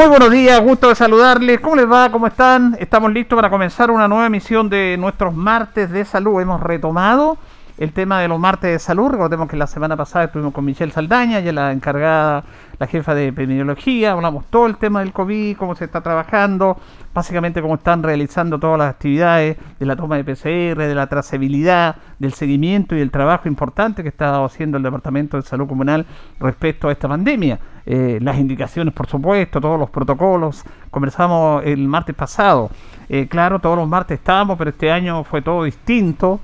Muy buenos días, gusto de saludarles. ¿Cómo les va? ¿Cómo están? Estamos listos para comenzar una nueva emisión de nuestros martes de salud. Hemos retomado el tema de los martes de salud. Recordemos que la semana pasada estuvimos con Michelle Saldaña, ya la encargada, la jefa de epidemiología. Hablamos todo el tema del COVID, cómo se está trabajando, básicamente cómo están realizando todas las actividades de la toma de PCR, de la trazabilidad, del seguimiento y del trabajo importante que está haciendo el Departamento de Salud Comunal respecto a esta pandemia. Eh, las indicaciones, por supuesto, todos los protocolos. Conversamos el martes pasado. Eh, claro, todos los martes estábamos, pero este año fue todo distinto.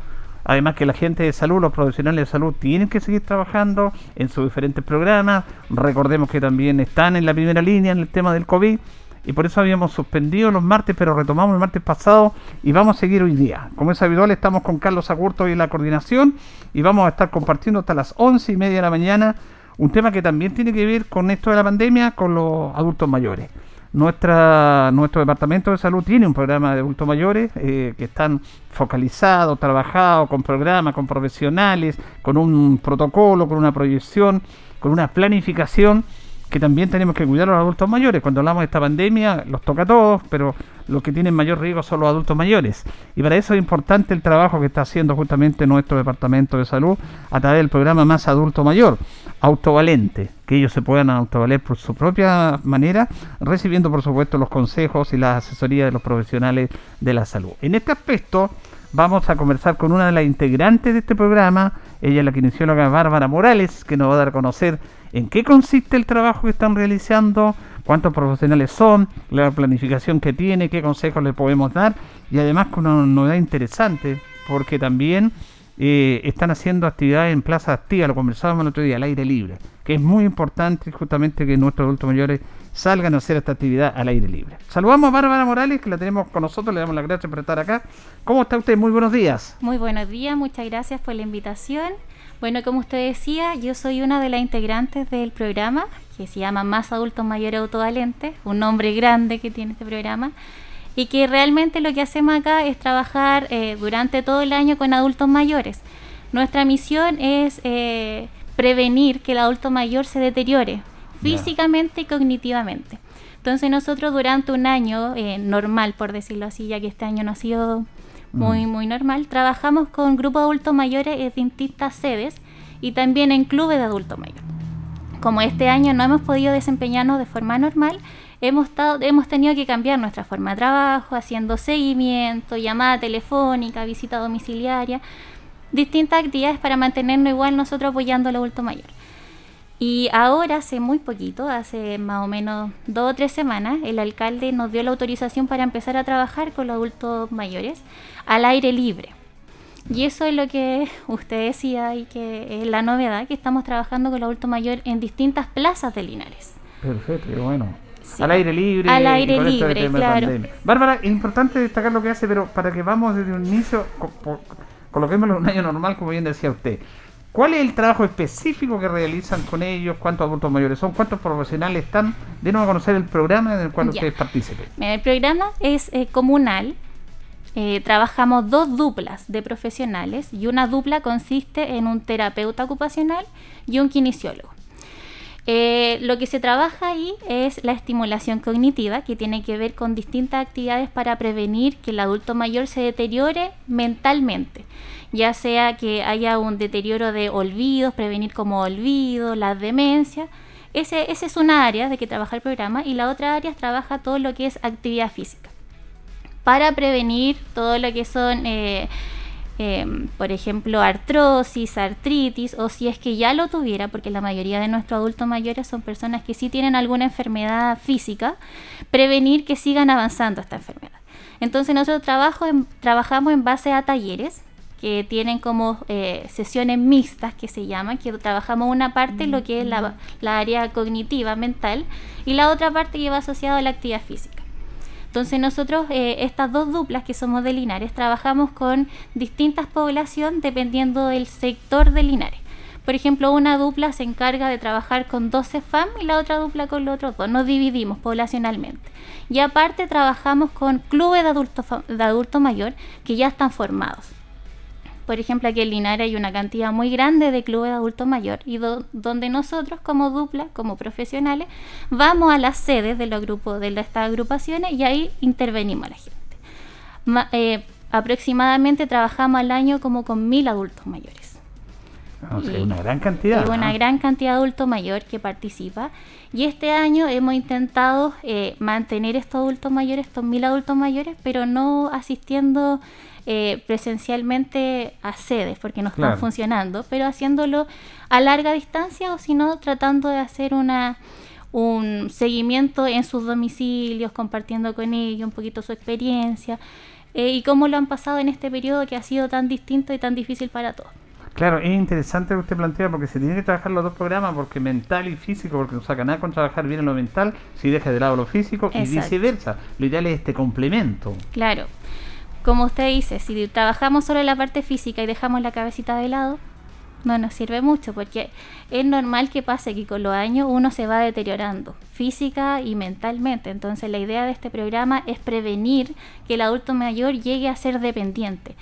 Además que la gente de salud, los profesionales de salud tienen que seguir trabajando en sus diferentes programas. Recordemos que también están en la primera línea en el tema del COVID. Y por eso habíamos suspendido los martes, pero retomamos el martes pasado y vamos a seguir hoy día. Como es habitual, estamos con Carlos Agurto y en la coordinación y vamos a estar compartiendo hasta las once y media de la mañana un tema que también tiene que ver con esto de la pandemia, con los adultos mayores. Nuestra, nuestro departamento de salud tiene un programa de adultos mayores eh, que están focalizados, trabajados con programas, con profesionales, con un protocolo, con una proyección, con una planificación que también tenemos que cuidar a los adultos mayores. Cuando hablamos de esta pandemia, los toca a todos, pero los que tienen mayor riesgo son los adultos mayores. Y para eso es importante el trabajo que está haciendo justamente nuestro Departamento de Salud a través del programa Más Adulto Mayor, autovalente, que ellos se puedan autovaler por su propia manera, recibiendo por supuesto los consejos y la asesoría de los profesionales de la salud. En este aspecto vamos a conversar con una de las integrantes de este programa, ella es la kinesióloga Bárbara Morales, que nos va a dar a conocer en qué consiste el trabajo que están realizando, cuántos profesionales son, la planificación que tiene, qué consejos le podemos dar y además con una novedad interesante porque también eh, están haciendo actividades en plaza activa, lo conversábamos el otro día, al aire libre, que es muy importante justamente que nuestros adultos mayores salgan a hacer esta actividad al aire libre. Saludamos a Bárbara Morales, que la tenemos con nosotros, le damos las gracias por estar acá. ¿Cómo está usted? Muy buenos días. Muy buenos días, muchas gracias por la invitación. Bueno, como usted decía, yo soy una de las integrantes del programa que se llama Más Adultos Mayores Autovalentes, un nombre grande que tiene este programa, y que realmente lo que hacemos acá es trabajar eh, durante todo el año con adultos mayores. Nuestra misión es eh, prevenir que el adulto mayor se deteriore físicamente y cognitivamente. Entonces nosotros durante un año eh, normal, por decirlo así, ya que este año no ha sido muy, mm. muy normal. Trabajamos con grupos de adultos mayores en distintas sedes y también en clubes de adultos mayores. Como este año no hemos podido desempeñarnos de forma normal, hemos, estado, hemos tenido que cambiar nuestra forma de trabajo, haciendo seguimiento, llamada telefónica, visita domiciliaria, distintas actividades para mantenernos igual nosotros apoyando al adulto mayor. Y ahora, hace muy poquito, hace más o menos dos o tres semanas, el alcalde nos dio la autorización para empezar a trabajar con los adultos mayores al aire libre. Y eso es lo que usted decía y que es la novedad, que estamos trabajando con el adulto mayor en distintas plazas de Linares. Perfecto, qué bueno. Al aire libre. Al aire libre, claro. Bárbara, es importante destacar lo que hace, pero para que vamos desde un inicio, coloquémoslo en un año normal, como bien decía usted. ¿Cuál es el trabajo específico que realizan con ellos? ¿Cuántos adultos mayores son? ¿Cuántos profesionales están? Denos a conocer el programa en el cual ustedes participen. El programa es eh, comunal. Eh, trabajamos dos duplas de profesionales y una dupla consiste en un terapeuta ocupacional y un kinesiólogo. Eh, lo que se trabaja ahí es la estimulación cognitiva, que tiene que ver con distintas actividades para prevenir que el adulto mayor se deteriore mentalmente ya sea que haya un deterioro de olvidos, prevenir como olvido, la demencia. Ese, esa es una área de que trabaja el programa y la otra área trabaja todo lo que es actividad física. Para prevenir todo lo que son, eh, em, por ejemplo, artrosis, artritis, o si es que ya lo tuviera, porque la mayoría de nuestros adultos mayores son personas que sí tienen alguna enfermedad física, prevenir que sigan avanzando esta enfermedad. Entonces nosotros trabajo trabajamos en base a talleres que tienen como eh, sesiones mixtas que se llaman, que trabajamos una parte lo que es la, la área cognitiva, mental, y la otra parte que va asociada a la actividad física. Entonces nosotros, eh, estas dos duplas que somos de Linares, trabajamos con distintas poblaciones dependiendo del sector de Linares. Por ejemplo, una dupla se encarga de trabajar con 12 FAM y la otra dupla con los otros dos. Nos dividimos poblacionalmente. Y aparte trabajamos con clubes de adulto, de adulto mayor que ya están formados. Por ejemplo, aquí en Linares hay una cantidad muy grande de clubes de adulto mayor y donde nosotros como dupla, como profesionales, vamos a las sedes de los grupos de estas agrupaciones y ahí intervenimos a la gente. Eh, aproximadamente trabajamos al año como con mil adultos mayores. Ah, una gran cantidad. Una gran cantidad de adultos mayores que participa. Y este año hemos intentado eh, mantener estos adultos mayores, estos mil adultos mayores, pero no asistiendo eh, presencialmente a sedes, porque no están funcionando, pero haciéndolo a larga distancia o si no, tratando de hacer una un seguimiento en sus domicilios, compartiendo con ellos un poquito su experiencia eh, y cómo lo han pasado en este periodo que ha sido tan distinto y tan difícil para todos. Claro, es interesante lo que usted plantea porque se tiene que trabajar los dos programas porque mental y físico, porque no saca nada con trabajar bien en lo mental si deja de lado lo físico y viceversa. Lo ideal es este complemento. Claro. Como usted dice, si trabajamos solo la parte física y dejamos la cabecita de lado, no nos sirve mucho porque es normal que pase que con los años uno se va deteriorando física y mentalmente. Entonces la idea de este programa es prevenir que el adulto mayor llegue a ser dependiente.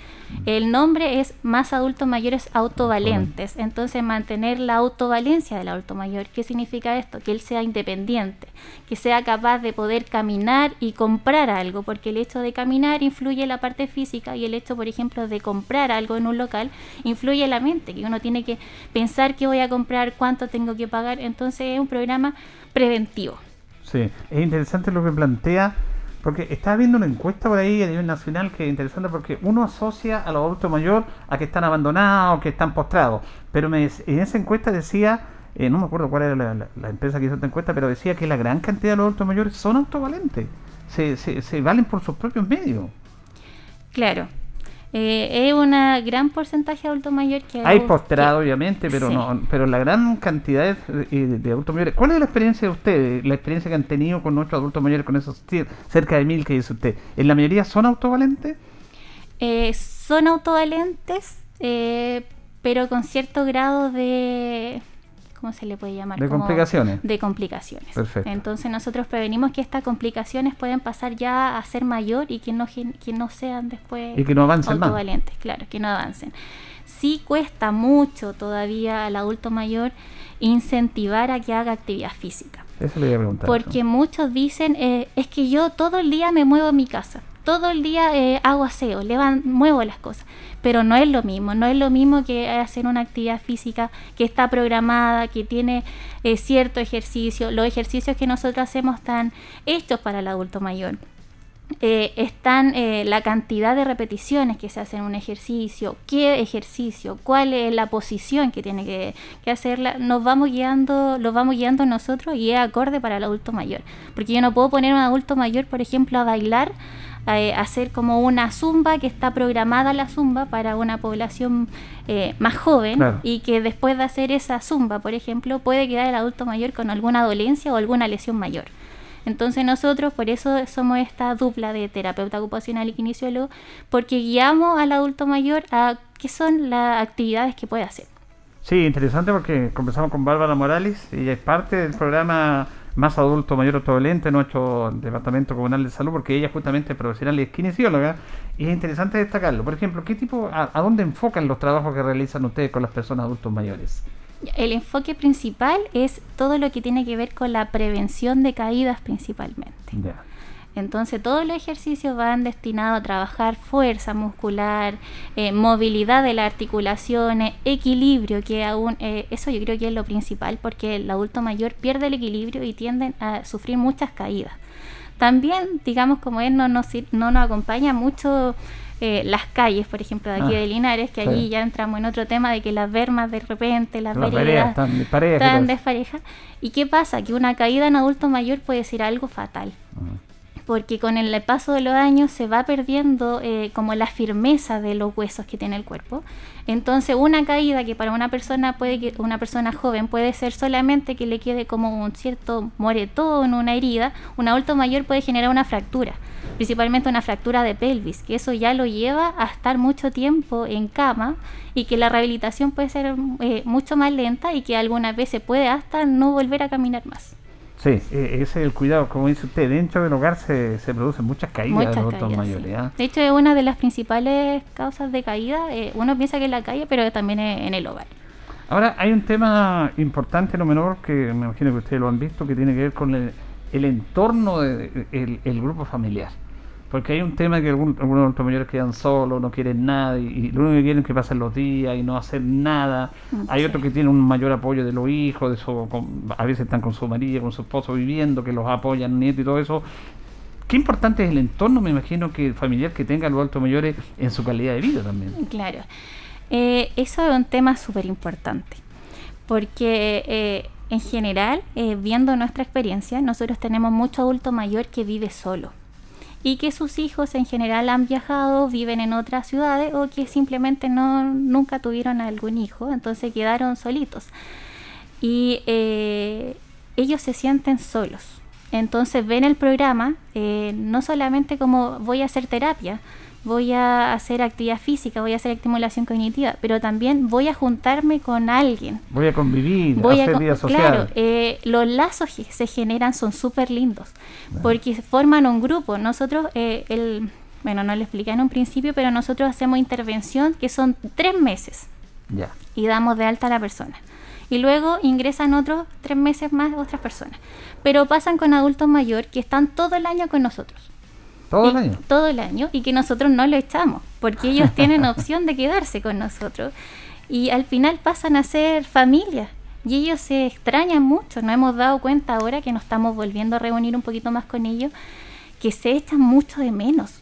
El nombre es más adultos mayores autovalentes. Entonces mantener la autovalencia del adulto mayor. ¿Qué significa esto? Que él sea independiente, que sea capaz de poder caminar y comprar algo, porque el hecho de caminar influye en la parte física y el hecho, por ejemplo, de comprar algo en un local influye en la mente, que uno tiene que pensar qué voy a comprar, cuánto tengo que pagar. Entonces es un programa preventivo. Sí, es interesante lo que plantea, porque estaba viendo una encuesta por ahí a nivel nacional que es interesante porque uno asocia a los adultos mayores a que están abandonados, que están postrados, pero me, en esa encuesta decía, eh, no me acuerdo cuál era la, empresa que hizo esta encuesta, pero decía que la gran cantidad de los adultos mayores son autovalentes, se, se, se valen por sus propios medios. Claro, eh, es un gran porcentaje de adultos mayores que... Hay postrado, obviamente, pero no pero la gran cantidad de, de, adultos mayores... ¿Cuál es la experiencia de ustedes, la experiencia que han tenido con nuestros adultos mayores, con esos cerca de mil que dice usted? ¿En la mayoría son autovalentes? Eh, son autovalentes, eh, pero con cierto grado de ¿cómo se le puede llamar? De complicaciones. De complicaciones. Perfecto. Entonces nosotros prevenimos que estas complicaciones pueden pasar ya a ser mayor y que no, que no sean después y que no avancen autovalientes, claro, que no avancen. Sí cuesta mucho todavía al adulto mayor incentivar a que haga actividad física. Eso le voy a preguntar. Porque muchos dicen, eh, es que yo todo el día me muevo en mi casa, todo el día eh, hago aseo, muevo las cosas pero no es lo mismo, no es lo mismo que hacer una actividad física que está programada, que tiene eh, cierto ejercicio, los ejercicios que nosotros hacemos están hechos para el adulto mayor. Eh, están eh, la cantidad de repeticiones que se hacen en un ejercicio, qué ejercicio, cuál es la posición que tiene que, que, hacerla, nos vamos guiando, los vamos guiando nosotros y es acorde para el adulto mayor. Porque yo no puedo poner a un adulto mayor, por ejemplo, a bailar eh, hacer como una zumba que está programada la zumba para una población eh, más joven y que después de hacer esa zumba, por ejemplo, puede quedar el adulto mayor con alguna dolencia o alguna lesión mayor. Entonces nosotros por eso somos esta dupla de terapeuta ocupacional y kinesiólogo, porque guiamos al adulto mayor a qué son las actividades que puede hacer. Sí, interesante porque conversamos con Bárbara Morales, ella es parte del programa más adulto mayor autovalente en nuestro departamento comunal de salud, porque ella justamente es profesional y es kinesióloga, y es interesante destacarlo. Por ejemplo, ¿qué tipo, a, dónde enfocan los trabajos que realizan ustedes con las personas adultos mayores? El enfoque principal es todo lo que tiene que ver con la prevención de caídas principalmente. Entonces todos los ejercicios van destinados a trabajar fuerza muscular, eh, movilidad de las articulaciones, equilibrio, que aún eh, eso yo creo que es lo principal porque el adulto mayor pierde el equilibrio y tienden a sufrir muchas caídas. También, digamos, como él no nos, no nos acompaña mucho eh, las calles, por ejemplo, de aquí ah, de Linares, que allí ya entramos en otro tema de que las vermas de repente, las, veredas están desparejas. ¿Y qué pasa? Que una caída en adulto mayor puede ser algo fatal. Ah porque con el paso de los años se va perdiendo eh, como la firmeza de los huesos que tiene el cuerpo. Entonces una caída que para una persona puede que una persona joven puede ser solamente que le quede como un cierto moretón, una herida, un adulto mayor puede generar una fractura, principalmente una fractura de pelvis, que eso ya lo lleva a estar mucho tiempo en cama y que la rehabilitación puede ser eh, mucho más lenta y que algunas veces puede hasta no volver a caminar más. Sí, e, ese es el cuidado. Como dice usted, dentro del hogar se, se producen muchas caídas Muchas de adultos caídas, mayores. sí. De hecho, es una de las principales causas de caída. eh, uno piensa que es la calle, pero también es en el hogar. Ahora, hay un tema importante, no menor, que me imagino que ustedes lo han visto, que tiene que ver con el, el entorno del el, el grupo familiar. Porque hay un tema que algún- algunos adultos mayores quedan solos, no quieren nada, y, y lo único que quieren es que pasen los días y no hacer nada. Mm, Hay otros que tienen un mayor apoyo de los hijos, de su, con- a veces están con su marido, con su esposo viviendo, que los apoyan, nietos y todo eso. Qué importante es el entorno, me imagino, que familiar que tengan los adultos mayores en su calidad de vida también. Claro. Eh, eso es un tema súper importante. Porque eh, en general, eh, viendo nuestra experiencia, nosotros tenemos mucho adulto mayor que vive solo. Y que sus hijos en general han viajado, viven en otras ciudades o que simplemente no, nunca tuvieron algún hijo, entonces quedaron solitos. Y eh, ellos se sienten solos. Entonces ven el programa eh, no solamente como voy a hacer terapia, voy a hacer actividad física, voy a hacer estimulación cognitiva, pero también voy a juntarme con alguien. Voy a convivir, Voy a hacer co- vida social. Claro, eh, los lazos que se generan son súper lindos porque forman un grupo. Nosotros, eh, el, bueno, no lo expliqué en un principio, pero nosotros hacemos intervención que son tres meses Ya. y damos de alta a la persona. Y luego ingresan otros tres meses más otras personas. Pero pasan con adultos mayores que están todo el año con nosotros. Todo el año. Todo el año y que nosotros no lo echamos, porque ellos tienen opción de quedarse con nosotros. Y al final pasan a ser familia. Y ellos se extrañan mucho. Nos hemos dado cuenta ahora que nos estamos volviendo a reunir un poquito más con ellos, que se echan mucho de menos.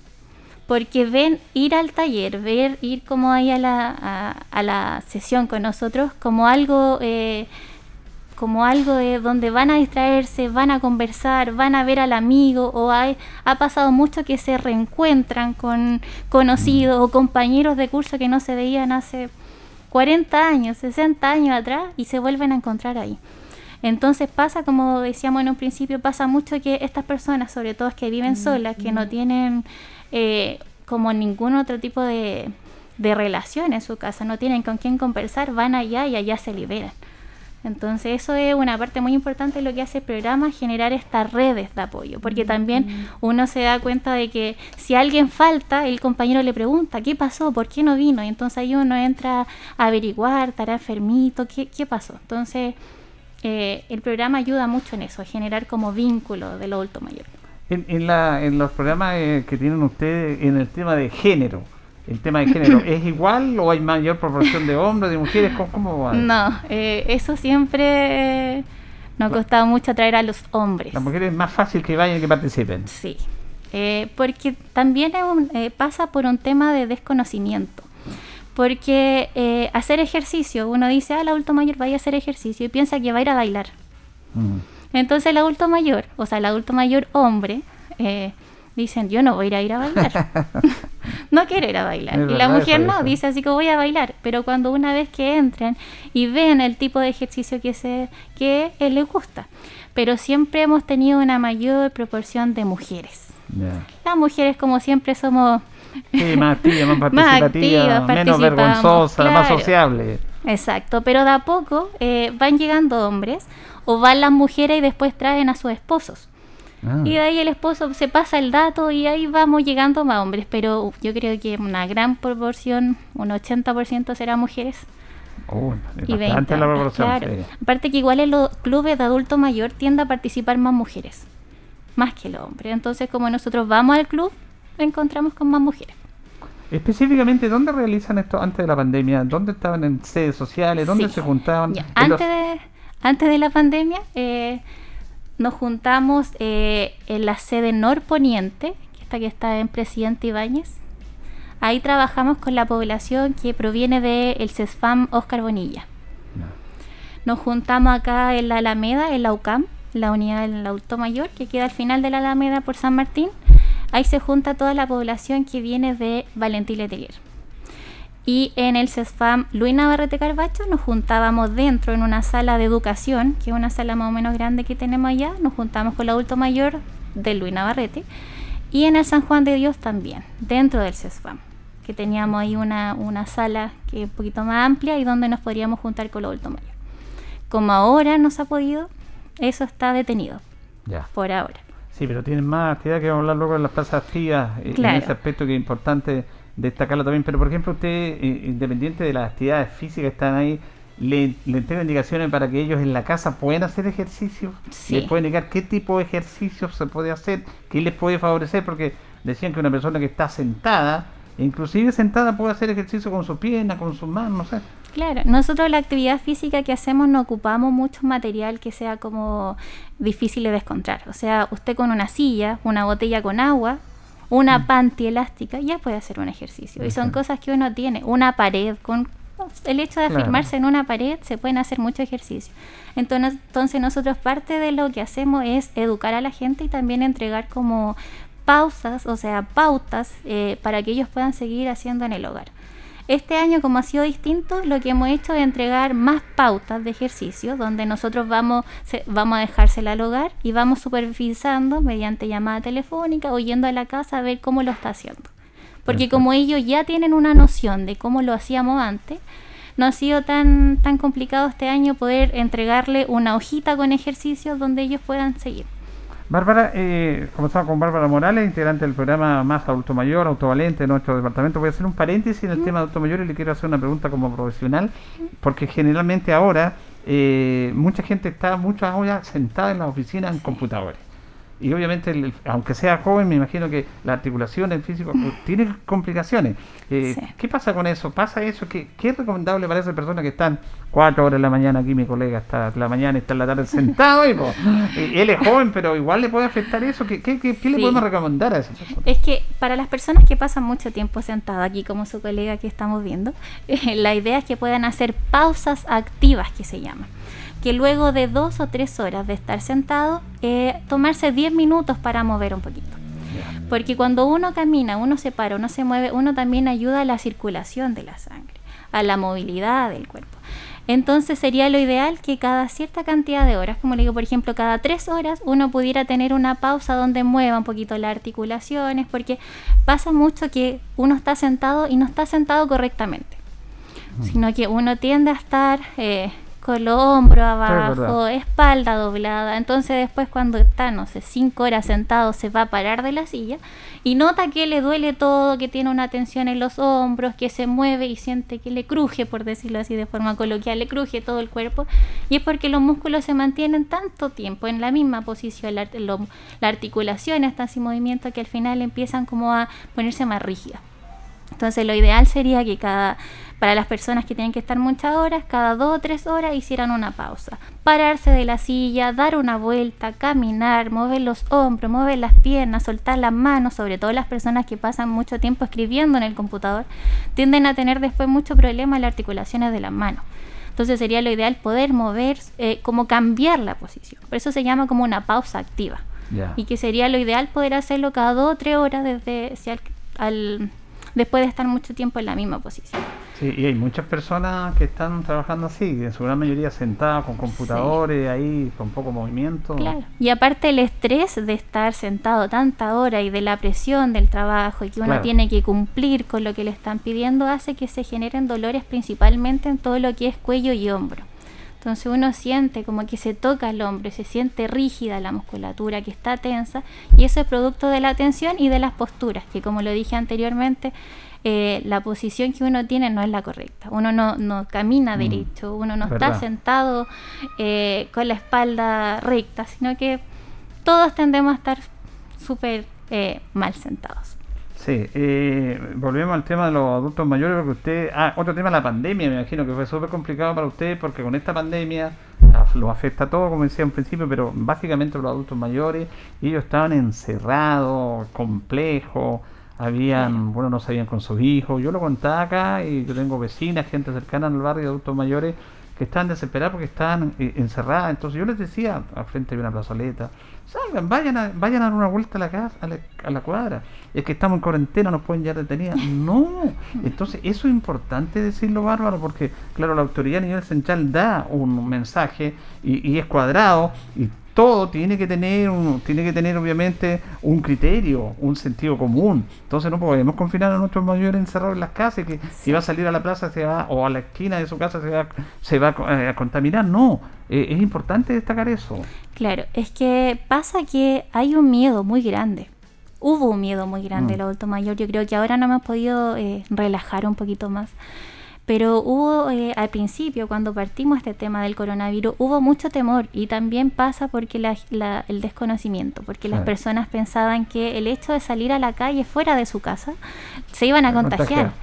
Porque ven ir al taller, ver ir como ahí a la, a, a la sesión con nosotros como algo eh, como algo de donde van a distraerse, van a conversar, van a ver al amigo o hay, ha pasado mucho que se reencuentran con conocidos o compañeros de curso que no se veían hace 40 años, 60 años atrás y se vuelven a encontrar ahí. Entonces pasa, como decíamos en un principio, pasa mucho que estas personas, sobre todo que viven solas, que no tienen eh, como ningún otro tipo de, de relación en su casa, no tienen con quién conversar, van allá y allá se liberan. Entonces eso es una parte muy importante de lo que hace el programa, generar estas redes de apoyo, porque también uno se da cuenta de que si alguien falta, el compañero le pregunta, ¿qué pasó? ¿Por qué no vino? Y entonces ahí uno entra a averiguar, estará enfermito, ¿qué, qué pasó? Entonces eh, el programa ayuda mucho en eso, a generar como vínculo del adulto mayor. En, en, la, en los programas eh, que tienen ustedes en el tema de género, el tema de género, ¿es igual o hay mayor proporción de hombres, de mujeres? ¿Cómo, cómo va? No, eh, eso siempre nos ha costado mucho atraer a los hombres. Las mujeres es más fácil que vayan y que participen. Sí, eh, porque también es un- eh, pasa por un tema de desconocimiento. Porque eh, hacer ejercicio, uno dice, ah, el adulto mayor vaya a hacer ejercicio y piensa que va a ir a bailar. Mm. Entonces el adulto mayor, o sea, el adulto mayor hombre, eh, dicen, yo no voy a ir a, ir a bailar. no quiero ir a bailar. Es y la mujer no, eso. dice así que voy a bailar. Pero cuando una vez que entren y ven el tipo de ejercicio que, se, que él les gusta. Pero siempre hemos tenido una mayor proporción de mujeres. Las mujeres, como siempre, somos Sí, más activa, más Más participativa, activas, menos vergonzosa, más sociable. Exacto, pero de a poco eh, van llegando hombres o van las mujeres y después traen a sus esposos. Ah. Y de ahí el esposo se pasa el dato y ahí vamos llegando más hombres, pero yo creo que una gran proporción, un 80% será mujeres Oh, es y 20. bastante la proporción. Claro. sí. Aparte que igual en los clubes de adulto mayor tiende a participar más mujeres, más que los hombres. Entonces como nosotros vamos al club, encontramos con más mujeres. Específicamente, ¿dónde realizan esto antes de la pandemia? ¿Dónde estaban en sedes sociales? ¿Dónde Sí. se juntaban? Ya, En los- Antes, de, antes de la pandemia, eh, nos juntamos eh, en la sede norponiente, que esta que está en Presidente Ibáñez. Ahí trabajamos con la población que proviene del CESFAM Oscar Bonilla. No. Nos juntamos acá en la Alameda, en la UCAM, la unidad del adulto mayor, que queda al final de la Alameda por San Martín. Ahí se junta toda la población que viene de Valentín Letelier. Y en el CESFAM Luis Navarrete Carbacho nos juntábamos dentro en una sala de educación, que es una sala más o menos grande que tenemos allá. Nos juntamos con el adulto mayor de Luis Navarrete. Y en el San Juan de Dios también, dentro del CESFAM, que teníamos ahí una, una sala que es un poquito más amplia y donde nos podríamos juntar con el adulto mayor. Como ahora no se ha podido, eso está detenido. Ya. Por ahora. Sí, pero tienen más actividad que vamos a hablar luego en las plazas frías, eh, en ese aspecto que es importante destacarlo también. Pero, por ejemplo, usted, eh, independiente de las actividades físicas que están ahí, le, le entrega indicaciones para que ellos en la casa puedan hacer ejercicio. Sí. Les puede indicar qué tipo de ejercicio se puede hacer, qué les puede favorecer, porque decían que una persona que está sentada, inclusive sentada, puede hacer ejercicio con sus piernas, con sus manos, no sé. Claro, nosotros la actividad física que hacemos no ocupamos mucho material que sea como difícil de encontrar. O sea, usted con una silla, una botella con agua, una Mm. panty elástica, ya puede hacer un ejercicio. Y son cosas que uno tiene. Una pared, con el hecho de Claro. afirmarse en una pared, se pueden hacer mucho ejercicio. Entonces, entonces nosotros parte de lo que hacemos es educar a la gente y también entregar como pausas, o sea, pautas eh, para que ellos puedan seguir haciendo en el hogar. Este año, como ha sido distinto, lo que hemos hecho es entregar más pautas de ejercicio, donde nosotros vamos, se- vamos a dejársela al hogar y vamos supervisando mediante llamada telefónica o yendo a la casa a ver cómo lo está haciendo. Porque como ellos ya tienen una noción de cómo lo hacíamos antes, no ha sido tan, tan complicado este año poder entregarle una hojita con ejercicios donde ellos puedan seguir. Bárbara, eh, comenzamos con Bárbara Morales, integrante del programa Más Adulto Mayor, Autovalente de nuestro departamento. Voy a hacer un paréntesis en el tema de adulto mayor y le quiero hacer una pregunta como profesional, porque generalmente ahora eh, mucha gente está muchas horas sentada en las oficinas en computadores. Y obviamente, el- aunque sea joven, me imagino que la articulación, el físico, eh, tiene complicaciones. Eh, Sí. ¿Qué pasa con eso? ¿Pasa eso? ¿Qué, qué es recomendable para esas personas que están cuatro horas en la mañana? Aquí mi colega está en la mañana y está en la tarde sentado. Y, y él es joven, pero igual le puede afectar eso. ¿Qué, qué, qué- qué le Sí. podemos recomendar a esas personas? Es que para las personas que pasan mucho tiempo sentadas aquí, como su colega que estamos viendo, la idea es que puedan hacer pausas activas, que se llaman. Que luego de dos o tres horas de estar sentado, eh, tomarse 10 minutos para mover un poquito. Porque cuando uno camina, uno se para, uno se mueve, uno también ayuda a la circulación de la sangre, a la movilidad del cuerpo. Entonces sería lo ideal que cada cierta cantidad de horas, como le digo, por ejemplo, cada tres horas, uno pudiera tener una pausa donde mueva un poquito las articulaciones, porque pasa mucho que uno está sentado y no está sentado correctamente, sino que uno tiende a estar eh, con los hombros abajo, espalda doblada. Entonces después cuando está, no sé, cinco horas sentado, se va a parar de la silla y nota que le duele todo, que tiene una tensión en los hombros, que se mueve y siente que le cruje, por decirlo así de forma coloquial, le cruje todo el cuerpo. Y es porque los músculos se mantienen tanto tiempo en la misma posición, la, lo- la articulación está sin movimiento que al final empiezan como a ponerse más rígidas. Entonces lo ideal sería que cada, para las personas que tienen que estar muchas horas, cada dos o tres horas hicieran una pausa. Pararse de la silla, dar una vuelta, caminar, mover los hombros, mover las piernas, soltar las manos, sobre todo las personas que pasan mucho tiempo escribiendo en el computador, tienden a tener después mucho problema en las articulaciones de las manos. Entonces sería lo ideal poder mover, eh, como cambiar la posición. Por eso se llama como una pausa activa y que sería lo ideal poder hacerlo cada dos o tres horas desde si al, al- después de estar mucho tiempo en la misma posición. Sí, y hay muchas personas que están trabajando así, en su gran mayoría sentadas con computadores, ahí con poco movimiento. Claro. Y aparte el estrés de estar sentado tanta hora y de la presión del trabajo y que uno Claro. tiene que cumplir con lo que le están pidiendo hace que se generen dolores principalmente en todo lo que es cuello y hombro. Entonces uno siente como que se toca el hombro, se siente rígida la musculatura, que está tensa, y eso es producto de la tensión y de las posturas, que como lo dije anteriormente, eh, la posición que uno tiene no es la correcta. Uno no, no camina Mm, derecho, uno no verdad. está sentado eh, con la espalda recta, sino que todos tendemos a estar súper eh, mal sentados. Sí, eh, volvemos al tema de los adultos mayores, porque usted, ah, otro tema, la pandemia, me imagino que fue súper complicado para ustedes, porque con esta pandemia los afecta a todos, como decía en principio, pero básicamente los adultos mayores, ellos estaban encerrados, complejos, habían, bueno, no sabían con sus hijos, yo lo contaba acá, y yo tengo vecinas, gente cercana al barrio de adultos mayores, que estaban desesperadas porque estaban eh, encerradas. Entonces yo les decía, al frente de una plazoleta, salgan, vayan a, vayan a dar una vuelta a la casa, a la, a la cuadra. Es que estamos en cuarentena, nos pueden llevar detenidas. No, entonces eso es importante decirlo, Bárbaro, porque claro, la autoridad a nivel central da un mensaje y, y es cuadrado y todo tiene que tener un, tiene que tener obviamente un criterio, un sentido común. Entonces no podemos confinar a nuestros mayores encerrados en las casas que si va a salir a la plaza se va o a la esquina de su casa se va, se va a, eh, contaminar. No, eh, es importante destacar eso. Claro, es que pasa que hay un miedo muy grande. Hubo un miedo muy grande mm. el adulto mayor. Yo creo que ahora no hemos podido eh, relajar un poquito más. Pero hubo eh, al principio, cuando partimos este tema del coronavirus, hubo mucho temor y también pasa porque la, el desconocimiento, porque las personas pensaban que el hecho de salir a la calle fuera de su casa se iban a contagiar.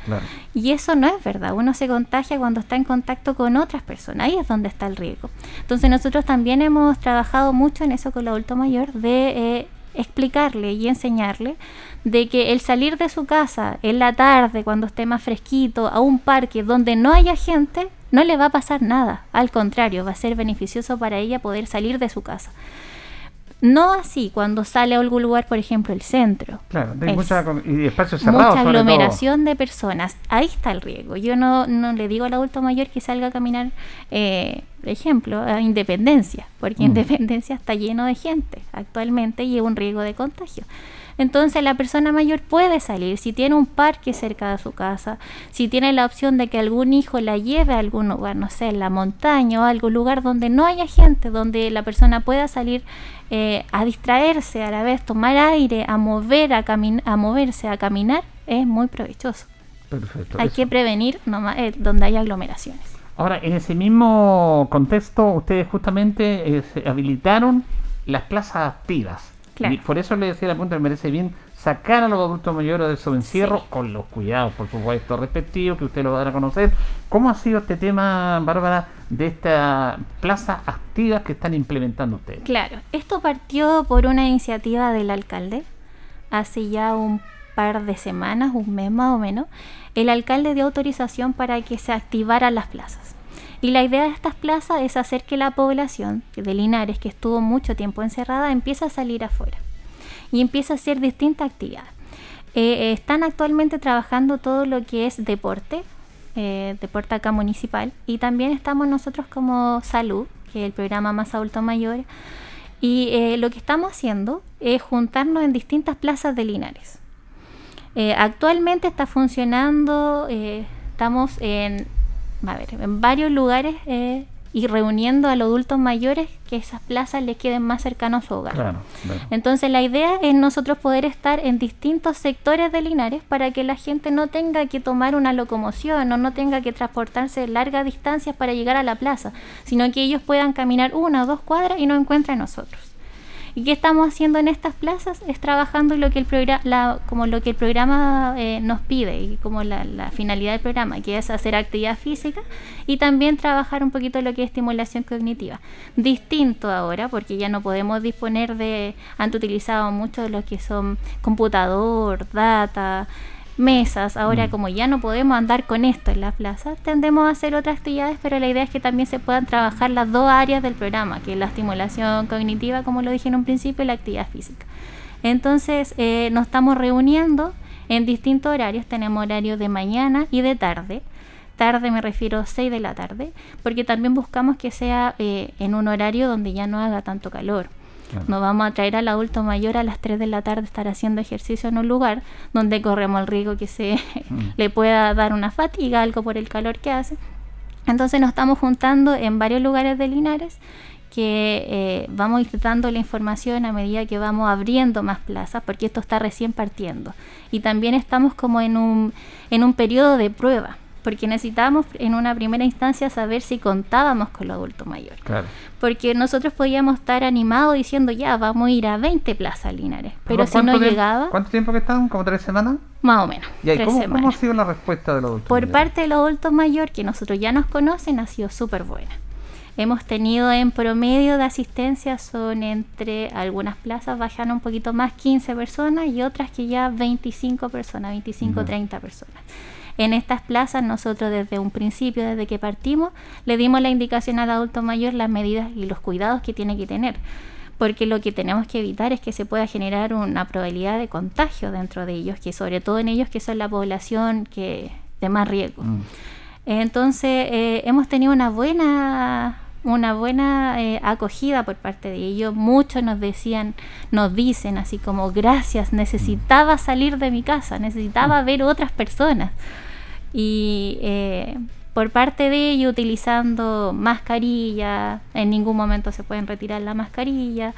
Y eso no es verdad, uno se contagia cuando está en contacto con otras personas, ahí es donde está el riesgo. Entonces nosotros también hemos trabajado mucho en eso con el adulto mayor, de eh, explicarle y enseñarle de que el salir de su casa en la tarde, cuando esté más fresquito, a un parque donde no haya gente, no le va a pasar nada. Al contrario, va a ser beneficioso para ella poder salir de su casa. No así cuando sale a algún lugar, por ejemplo, el centro. Claro, hay mucha, y espacios cerrados. Mucha aglomeración de personas. Ahí está el riesgo. Yo no, no le digo al adulto mayor que salga a caminar, eh, por ejemplo, a Independencia, porque mm. Independencia está lleno de gente actualmente y es un riesgo de contagio. Entonces la persona mayor puede salir, si tiene un parque cerca de su casa, si tiene la opción de que algún hijo la lleve a algún lugar, no sé, en la montaña o algún lugar donde no haya gente, donde la persona pueda salir eh, a distraerse, a la vez tomar aire, a mover, a, a moverse, a caminar, es muy provechoso. Perfecto. Hay que prevenir eh, donde haya aglomeraciones. Ahora, en ese mismo contexto, ustedes justamente eh, habilitaron las plazas activas. Y por eso le decía a la punta, me parece bien sacar a los adultos mayores de su encierro con los cuidados, por supuesto, respectivos, que usted lo va a conocer. ¿Cómo ha sido este tema, Bárbara, de esta plaza activas que están implementando ustedes? Claro, esto partió por una iniciativa del alcalde hace ya un par de semanas, un mes más o menos. El alcalde dio autorización para que se activaran las plazas. Y la idea de estas plazas es hacer que la población de Linares, que estuvo mucho tiempo encerrada, empiece a salir afuera y empiece a hacer distintas actividades. Eh, están actualmente trabajando todo lo que es deporte, eh, deporte acá municipal, y también estamos nosotros como salud, que es el programa más adulto mayor, y eh, lo que estamos haciendo es juntarnos en distintas plazas de Linares. Actualmente está funcionando, estamos en a ver, en varios lugares eh, y reuniendo a los adultos mayores que esas plazas les queden más cercanos a su hogar. Entonces la idea es nosotros poder estar en distintos sectores de Linares para que la gente no tenga que tomar una locomoción o no tenga que transportarse largas distancias para llegar a la plaza, sino que ellos puedan caminar una o dos cuadras y nos encuentren nosotros. ¿Y qué estamos haciendo en estas plazas? Es trabajando lo que el programa, como lo que el programa eh, nos pide y como la, finalidad del programa, que es hacer actividad física y también trabajar un poquito lo que es estimulación cognitiva. Distinto ahora, porque ya no podemos disponer de, han utilizado mucho de lo que son computador, data, mesas. Ahora, mm. como ya no podemos andar con esto en la plaza, tendemos a hacer otras actividades, pero la idea es que también se puedan trabajar las dos áreas del programa, que es la estimulación cognitiva, como lo dije en un principio, y la actividad física. Entonces, eh, nos estamos reuniendo en distintos horarios. Tenemos horarios de mañana y de tarde. Tarde me refiero a 6 de la tarde, porque también buscamos que sea eh, en un horario donde ya no haga tanto calor no vamos a traer al adulto mayor a las 3 de la tarde estar haciendo ejercicio en un lugar donde corremos el riesgo que se mm. le pueda dar una fatiga, algo por el calor que hace. Entonces nos estamos juntando en varios lugares de Linares que eh, vamos a ir dando la información a medida que vamos abriendo más plazas, porque esto está recién partiendo. Y también estamos como en un, en un periodo de prueba porque necesitábamos en una primera instancia saber si contábamos con los adultos mayores. Porque nosotros podíamos estar animados diciendo, ya, vamos a ir a 20 plazas Linares. Pero si no llegaba... ¿Cuánto tiempo que están? ¿Como tres semanas? Más o menos. ¿Y ¿cómo, ha sido la respuesta de los adultos Por parte de los adultos mayores, que nosotros ya nos conocen, ha sido súper buena. Hemos tenido en promedio de asistencia son entre algunas plazas bajan un poquito más 15 personas y otras que ya 25 personas, 25 o 30 personas. En estas plazas nosotros desde un principio, desde que partimos, le dimos la indicación al adulto mayor las medidas y los cuidados que tiene que tener porque lo que tenemos que evitar es que se pueda generar una probabilidad de contagio dentro de ellos, que sobre todo en ellos que son la población que de más riesgo. Mm. Entonces, eh, hemos tenido una buena una buena eh, acogida por parte de ellos. Muchos nos decían, nos dicen así como, gracias, necesitaba salir de mi casa, necesitaba mm. ver otras personas. Y eh, por parte de ellos utilizando mascarilla, en ningún momento se pueden retirar la mascarilla,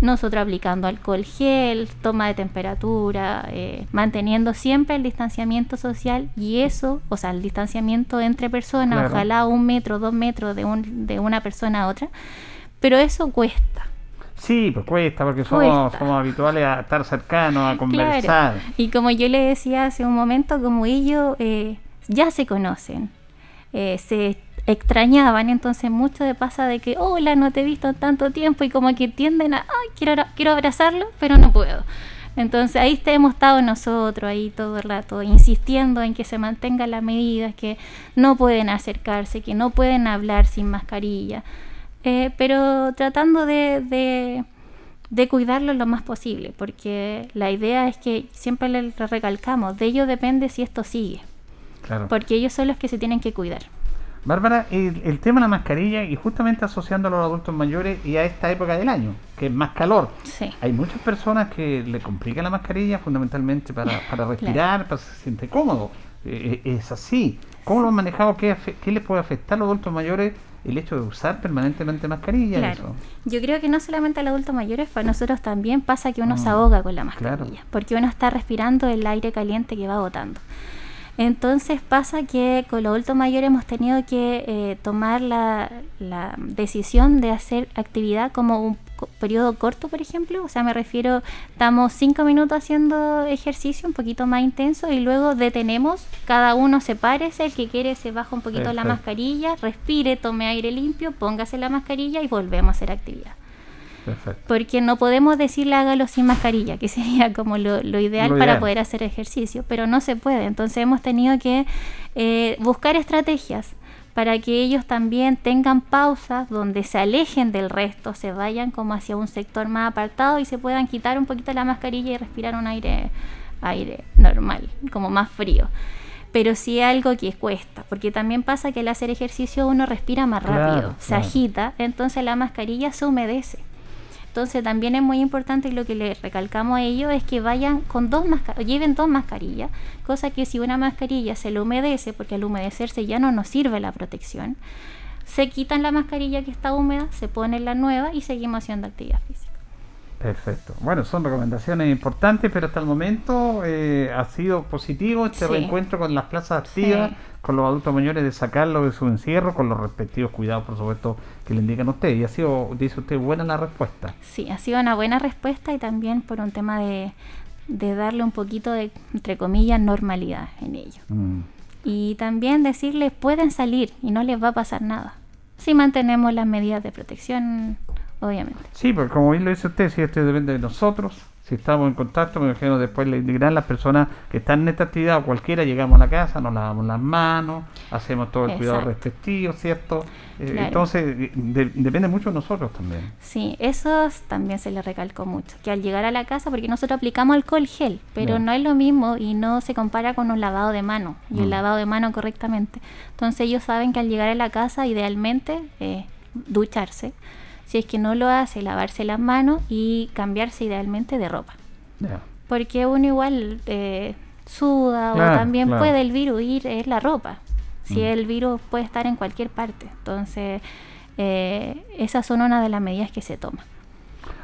nosotros aplicando alcohol gel, toma de temperatura, eh, manteniendo siempre el distanciamiento social y eso, o sea, el distanciamiento entre personas, ojalá un metro, dos metros de, un, de una persona a otra, pero eso cuesta. Sí, pues cuesta, porque somos, habituales a estar cercanos, a conversar. Y como yo le decía hace un momento, como ellos eh, ya se conocen, eh, se extrañaban, entonces mucho de pasa de que, hola, no te he visto tanto tiempo y como que tienden a, ay, quiero, quiero abrazarlo, pero no puedo. Entonces ahí hemos estado nosotros ahí todo el rato insistiendo en que se mantengan las medidas, que no pueden acercarse, que no pueden hablar sin mascarilla, eh, pero tratando de, de, de, cuidarlo lo más posible, porque la idea es que siempre le recalcamos, de ellos depende si esto sigue, porque ellos son los que se tienen que cuidar. Bárbara, el, tema de la mascarilla y justamente asociando a los adultos mayores y a esta época del año, que es más calor. Sí. Hay muchas personas que le complican la mascarilla fundamentalmente para, para respirar, para se siente cómodo. Eh, eh, es así. ¿Cómo lo han manejado? ¿Qué, ¿Qué les puede afectar a los adultos mayores el hecho de usar permanentemente mascarilla. Claro. Yo creo que no solamente al adulto mayores, para nosotros también pasa que uno se mm, ahoga con la mascarilla, porque uno está respirando el aire caliente que va botando. Entonces pasa que con los adultos mayores hemos tenido que eh, tomar la, decisión de hacer actividad como un periodo corto, por ejemplo. O sea, me refiero, estamos cinco minutos haciendo ejercicio un poquito más intenso y luego detenemos, cada uno se parece, el que quiere se baja un poquito la mascarilla, respire, tome aire limpio, póngase la mascarilla y volvemos a hacer actividad. Porque no podemos decirle hágalo sin mascarilla, que sería como lo, ideal para poder hacer ejercicio, pero no se puede. Entonces hemos tenido que eh, buscar estrategias para que ellos también tengan pausas donde se alejen del resto, se vayan como hacia un sector más apartado y se puedan quitar un poquito la mascarilla y respirar un aire, aire normal, como más frío pero sí algo que cuesta, porque también pasa que al hacer ejercicio uno respira más rápido, se agita, entonces la mascarilla se humedece. Entonces también es muy importante y lo que le recalcamos a ellos es que vayan con dos mascarillas, lleven dos mascarillas, cosa que si una mascarilla se le humedece, porque al humedecerse ya no nos sirve la protección, se quitan la mascarilla que está húmeda, se pone la nueva y seguimos haciendo actividad física. Perfecto. Bueno, son recomendaciones importantes, pero hasta el momento eh, ha sido positivo este reencuentro con las plazas activas, con los adultos mayores, de sacarlo de su encierro, con los respectivos cuidados, por supuesto, que le indican a usted. Y ha sido, dice usted, buena la respuesta. Sí, ha sido una buena respuesta y también por un tema de, darle un poquito de, entre comillas, normalidad en ello. Mm. Y también decirles, pueden salir y no les va a pasar nada. Si mantenemos las medidas de protección obviamente. Sí, porque como bien lo dice usted, si esto depende de nosotros, si estamos en contacto, me imagino después le dirán las personas que están en esta actividad o cualquiera, llegamos a la casa, nos lavamos las manos, hacemos todo el cuidado respectivo, ¿cierto? Eh, entonces, depende mucho de nosotros también. Sí, eso también se le recalcó mucho, que al llegar a la casa, porque nosotros aplicamos alcohol gel, pero no es lo mismo y no se compara con un lavado de mano, y el mm. lavado de mano correctamente. Entonces ellos saben que al llegar a la casa, idealmente, eh, ducharse si es que no lo hace, lavarse las manos y cambiarse idealmente de ropa. Porque uno igual eh, suda o también puede el virus ir, es la ropa. Si mm. el virus puede estar en cualquier parte. Entonces, eh, esas son una de las medidas que se toman.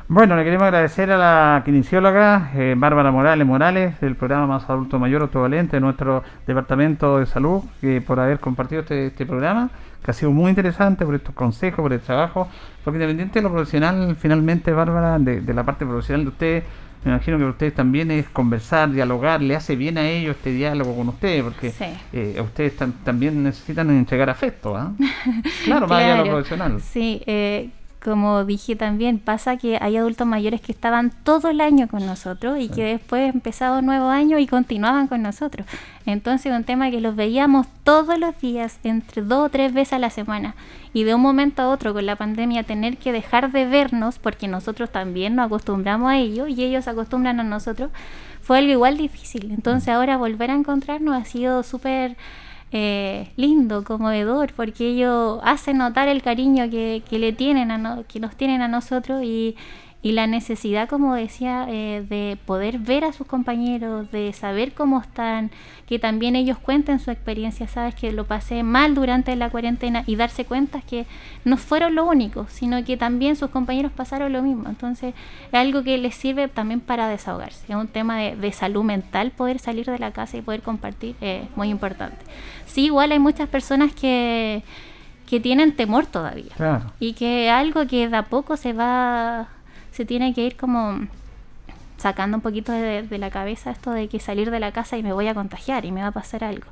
Bueno, le queremos agradecer a la kinesióloga eh, Bárbara Morales Morales del programa Más Adulto Mayor Autovalente de nuestro Departamento de Salud por haber compartido este, este, programa que ha sido muy interesante por estos consejos, por el trabajo, porque independiente de lo profesional, finalmente Bárbara, de, la parte profesional de usted, me imagino que ustedes también es conversar, dialogar, le hace bien a ellos este diálogo con ustedes, porque eh, ustedes también necesitan entregar afecto, ¿ah? Claro, más allá de lo profesional. Sí, eh, como dije también, pasa que hay adultos mayores que estaban todo el año con nosotros y que después empezado un nuevo año y continuaban con nosotros. Entonces, un tema que los veíamos todos los días, entre dos o tres veces a la semana. Y de un momento a otro, con la pandemia, tener que dejar de vernos, porque nosotros también nos acostumbramos a ello y ellos acostumbran a nosotros, fue algo igual difícil. Entonces, ahora volver a encontrarnos ha sido súper eh, lindo, conmovedor, porque ellos hacen notar el cariño que, que le tienen a que nos tienen a nosotros y, y la necesidad, como decía, eh, de poder ver a sus compañeros, de saber cómo están, que también ellos cuenten su experiencia, sabes que lo pasé mal durante la cuarentena y darse cuenta que no fueron lo único, sino que también sus compañeros pasaron lo mismo. Entonces es algo que les sirve también para desahogarse. Es un tema de, salud mental, poder salir de la casa y poder compartir es muy importante. Sí, igual hay muchas personas que, que tienen temor todavía y que algo que de a poco se va se tiene que ir como sacando un poquito de, la cabeza esto de que salir de la casa y me voy a contagiar y me va a pasar algo.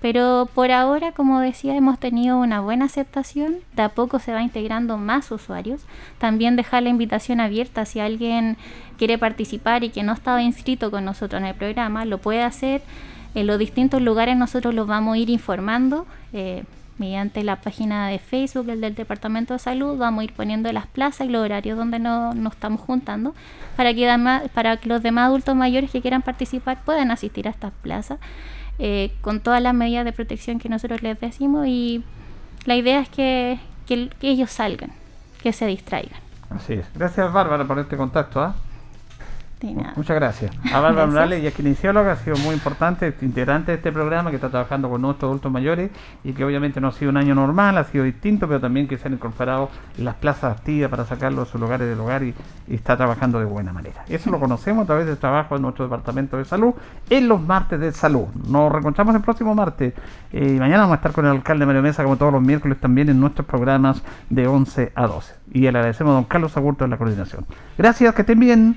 Pero por ahora, como decía, hemos tenido una buena aceptación. De a poco se va integrando más usuarios. También dejar la invitación abierta si alguien quiere participar y que no estaba inscrito con nosotros en el programa, lo puede hacer. En los distintos lugares nosotros los vamos a ir informando. Eh, mediante la página de Facebook del Departamento de Salud vamos a ir poniendo las plazas y los horarios donde nos no estamos juntando para que, para que los demás adultos mayores que quieran participar puedan asistir a estas plazas eh, con todas las medidas de protección que nosotros les decimos y la idea es que, que, ellos salgan, que se distraigan. Así es. Gracias Bárbara por este contacto. ¿ah? Muchas gracias. A Bárbara Morales, y es kinesióloga, ha sido muy importante, integrante de este programa que está trabajando con nuestros adultos mayores y que obviamente no ha sido un año normal, ha sido distinto, pero también que se han incorporado en las plazas activas para sacarlos a sus lugares del hogar y, está trabajando de buena manera. Eso lo conocemos a través del trabajo de nuestro Departamento de Salud en los martes de salud. Nos reencontramos el próximo martes eh, y mañana vamos a estar con el alcalde Mario Mesa como todos los miércoles también en nuestros programas de 11 a 12. Y le agradecemos a don Carlos Agurto de la coordinación. Gracias, que estén bien.